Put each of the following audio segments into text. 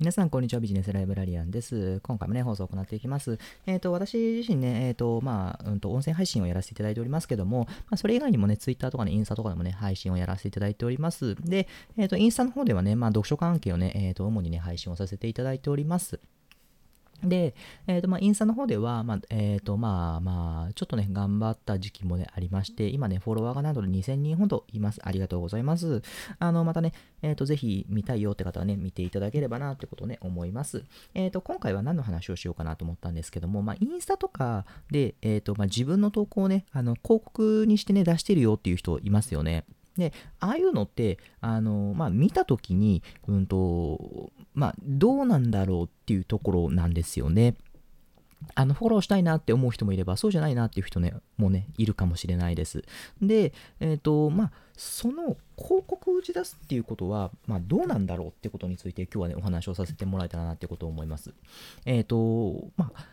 皆さん、こんにちは。ビジネスライブラリアンです。今回もね、放送を行っていきます。えっ、ー、と、私自身ね、えっ、ー、と、まあ、うんと、音声配信をやらせていただいておりますけども、まあ、それ以外にもね、Twitter とかね、インスタとかでもね、配信をやらせていただいております。で、えっ、ー、と、インスタの方ではね、まあ、読書関係をね、えっ、と、主にね、配信をさせていただいております。で、えっ、ー、と、まあ、インスタの方では、まあ、えっ、ー、と、まあ、まあ、ちょっとね、頑張った時期もね、ありまして、今ね、フォロワーがなんと2000人ほどいます。ありがとうございます。あの、またね、えっ、ー、と、ぜひ見たいよって方はね、見ていただければなってことね、思います。えっ、と、今回は何の話をしようかなと思ったんですけども、まあ、インスタとかで、えっ、と、まあ、自分の投稿をね、あの、広告にしてね、出してるよっていう人いますよね。で、ああいうのって、あの、まあ、見たときに、うんと、まあ、どうなんだろうっていうところなんですよね。あの、フォローしたいなって思う人もいれば、そうじゃないなっていう人ね、もね、いるかもしれないです。で、えっ、ー、と、まあ、その広告を打ち出すっていうことは、まあ、どうなんだろうってことについて今日はね、お話をさせてもらえたらなってことを思います。えっ、ー、と、まあ、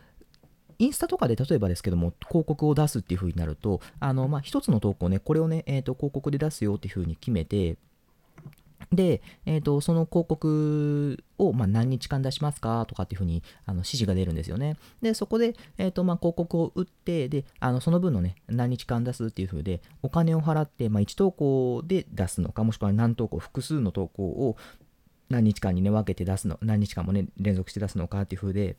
インスタとかで例えばですけども、広告を出すっていう風になると、あの、まあ、一つの投稿ね、これをね、えっ、ー、と、広告で出すよっていう風に決めて、で、えーと、その広告を、まあ、何日間出しますかとかっていうふうにあの指示が出るんですよね。で、そこで、えーとまあ、広告を打って、で、あのその分のね、何日間出すっていうふうで、お金を払って、まあ、1投稿で出すのか、もしくは何投稿、複数の投稿を何日間にね、分けて出すの、何日間もね、連続して出すのかっていうふうで、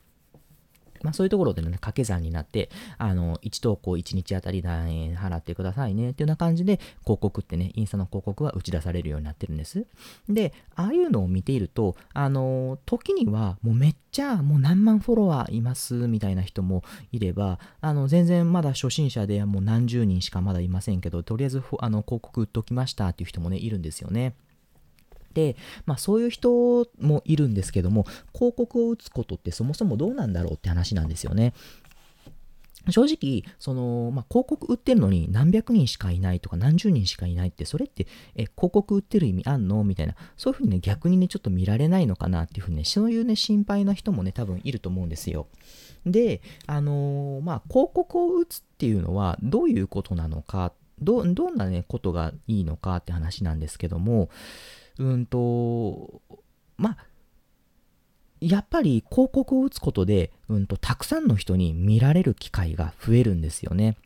まあそういうところでのね、掛け算になって、あの、1投稿1日あたり何円払ってくださいねっていうような感じで、広告ってね、インスタの広告は打ち出されるようになってるんです。で、ああいうのを見ていると、あの、時にはもうめっちゃもう何万フォロワーいますみたいな人もいれば、あの、全然まだ初心者でもう何十人しかまだいませんけど、とりあえずあの広告打っときましたっていう人もね、いるんですよね。で、まあそういう人もいるんですけども、広告を打つことってそもそもどうなんだろうって話なんですよね。正直、その、まあ、広告売ってるのに何百人しかいないとか何十人しかいないって、それって、え、広告売ってる意味あんの？みたいな、そういうふうにね、逆にね、ちょっと見られないのかなっていうふうにね、そういうね、心配な人もね、多分いると思うんですよ。で、あのー、まあ、広告を打つっていうのはどういうことなのか、ど、どんなね、ことがいいのかって話なんですけども、うんと、まあ、やっぱり広告を打つことで、うんと、たくさんの人に見られる機会が増えるんですよね。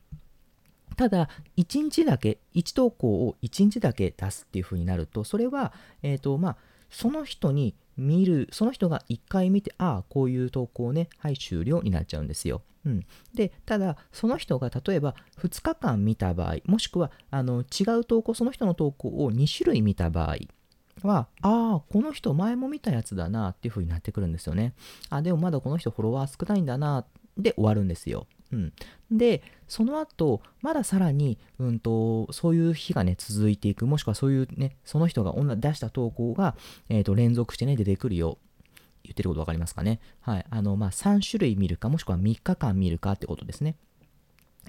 ただ、1日だけ、1投稿を1日だけ出すっていう風になると、それは、えっ、ー、と、まあ、その人に見る、その人が1回見て、ああ、こういう投稿ね、はい、終了になっちゃうんですよ。うん、でただその人が例えば2日間見た場合もしくはあの違う投稿その人の投稿を2種類見た場合は、ああ、この人前も見たやつだなっていう風になってくるんですよね。あ、でもまだこの人フォロワー少ないんだなで終わるんですよ。うん、で、その後、まださらに、うんと、そういう日がね、続いていく、もしくはそういうね、その人が出した投稿が、えーと、連続してね、出てくるよ。言ってること分かりますかね。はい。あの、まあ、3種類見るか、もしくは3日間見るかってことですね。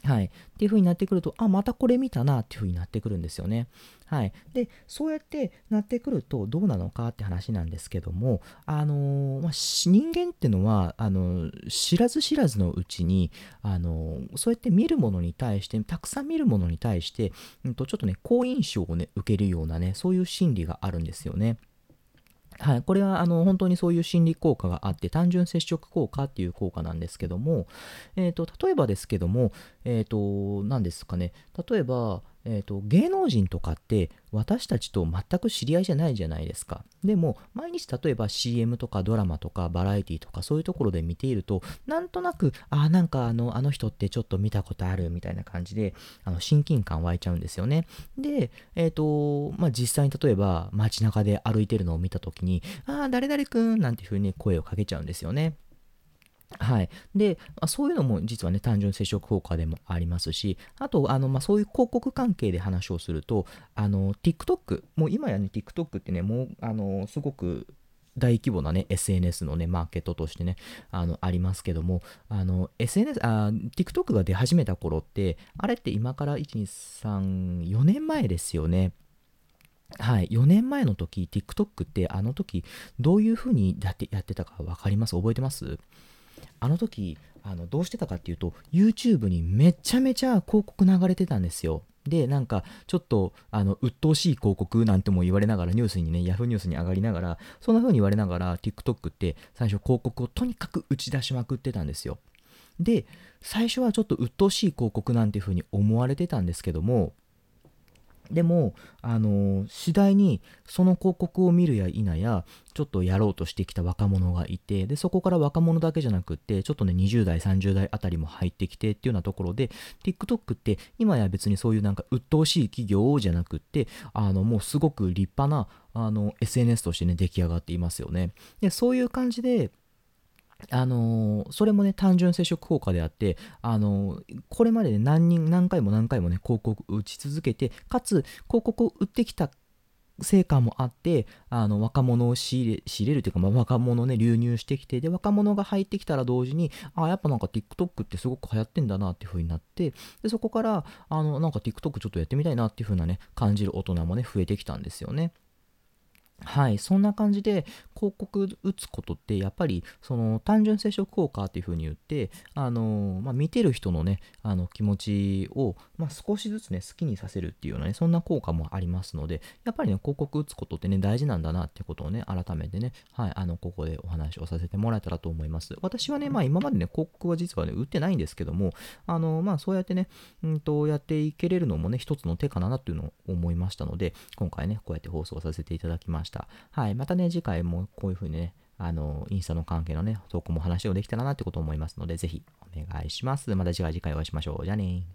はい。っていう風になってくると、あ、またこれ見たなっていう風になってくるんですよね。はい。で、そうやってなってくるとどうなのかって話なんですけども、あのー、まあ、人間ってのは、あのー、知らず知らずのうちに、あのー、そうやって見るものに対して、たくさん見るものに対して、うんと、ちょっとね、好印象をね、受けるようなね、そういう心理があるんですよね。はい、これはあの本当にそういう心理効果があって、単純接触効果っていう効果なんですけども、えーと、例えばですけども、えーと、何ですかね、例えば、えーと、芸能人とかって私たちと全く知り合いじゃないじゃないですか。でも毎日例えば CM とかドラマとかバラエティとかそういうところで見ているとなんとなくあなんかあのあの人ってちょっと見たことあるみたいな感じであの親近感湧いちゃうんですよね。で、えっ、ー、とまあ、実際に例えば街中で歩いてるのを見た時にああ誰々くんなんていう風に声をかけちゃうんですよね。はい。で、ま、そういうのも実はね、単純接触効果でもありますし、あと、あの、まあ、そういう広告関係で話をすると、あの、TikTok、もう今やね、TikTok ってね、もう、あの、すごく大規模なね、SNS のね、マーケットとしてね、あの、ありますけども、あの、SNS、あ、TikTok が出始めた頃って、あれって今から1、2、3、4年前ですよね。はい、4年前の時、TikTok ってあの時、どういう風にやってやってたか分かります？覚えてます？あの時あのどうしてたかっていうと YouTube にめちゃめちゃ広告流れてたんですよで、なんか、ちょっと、あの、鬱陶しい広告なんても言われながら、ニュースにね、ヤフーニュースに上がりながら、そんな風に言われながら、TikTok って最初広告をとにかく打ち出しまくってたんですよ。で、最初はちょっと鬱陶しい広告なんていう風に思われてたんですけども、でも、あの次第にその広告を見るや否や、ちょっとやろうとしてきた若者がいて、で、そこから若者だけじゃなくって、ちょっとね、20代、30代あたりも入ってきてっていうようなところで、TikTok って今や別にそういうなんか鬱陶しい企業じゃなくって、あの、もうすごく立派な、あの、SNS としてね、出来上がっていますよね。で、そういう感じで、あのー、それもね、単純接触効果であって、あのー、これまでね、何人、何回も何回もね、広告打ち続けて、かつ、広告を打ってきた成果もあって、あの、若者を仕入れ、仕入れるというか、まあ、若者ね、流入してきて、で、若者が入ってきたら同時に、あ、やっぱなんか TikTok ってすごく流行ってんだなっていう風になって、で、そこから、あの、なんか TikTok ちょっとやってみたいなっていう風なね、感じる大人もね、増えてきたんですよね。はい、そんな感じで広告打つことってやっぱりその単純接触効果っていう風に言ってあの、まあ、見てる人のねあの気持ちを、まあ、少しずつね好きにさせるっていうようなねそんな効果もありますのでやっぱりね広告打つことってね大事なんだなってことをね改めてねはいあのここでお話をさせてもらえたらと思います私はねまあ今までね広告は実はね打ってないんですけどもあのまあそうやってねうんとやっていけれるのもね一つの手かなっていうのを思いましたので今回ねこうやって放送させていただきました。はい。またね、次回もこういう風にね、あの、インスタの関係のね、投稿も話をできたらなってことを思いますので、ぜひお願いします。また次回次回お会いしましょう。じゃあね